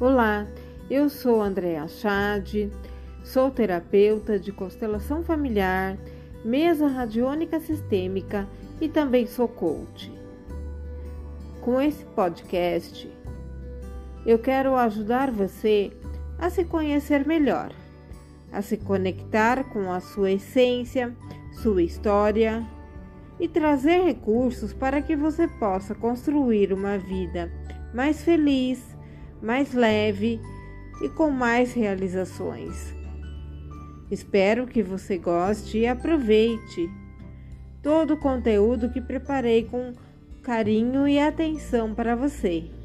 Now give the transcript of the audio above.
Olá, eu sou Andréa Chade, sou terapeuta de constelação familiar, mesa radiônica sistêmica e também sou coach. Com esse podcast, eu quero ajudar você a se conhecer melhor, a se conectar com a sua essência, sua história e trazer recursos para que você possa construir uma vida mais feliz mais leve e com mais realizações. Espero que você goste e aproveite todo o conteúdo que preparei com carinho e atenção para você.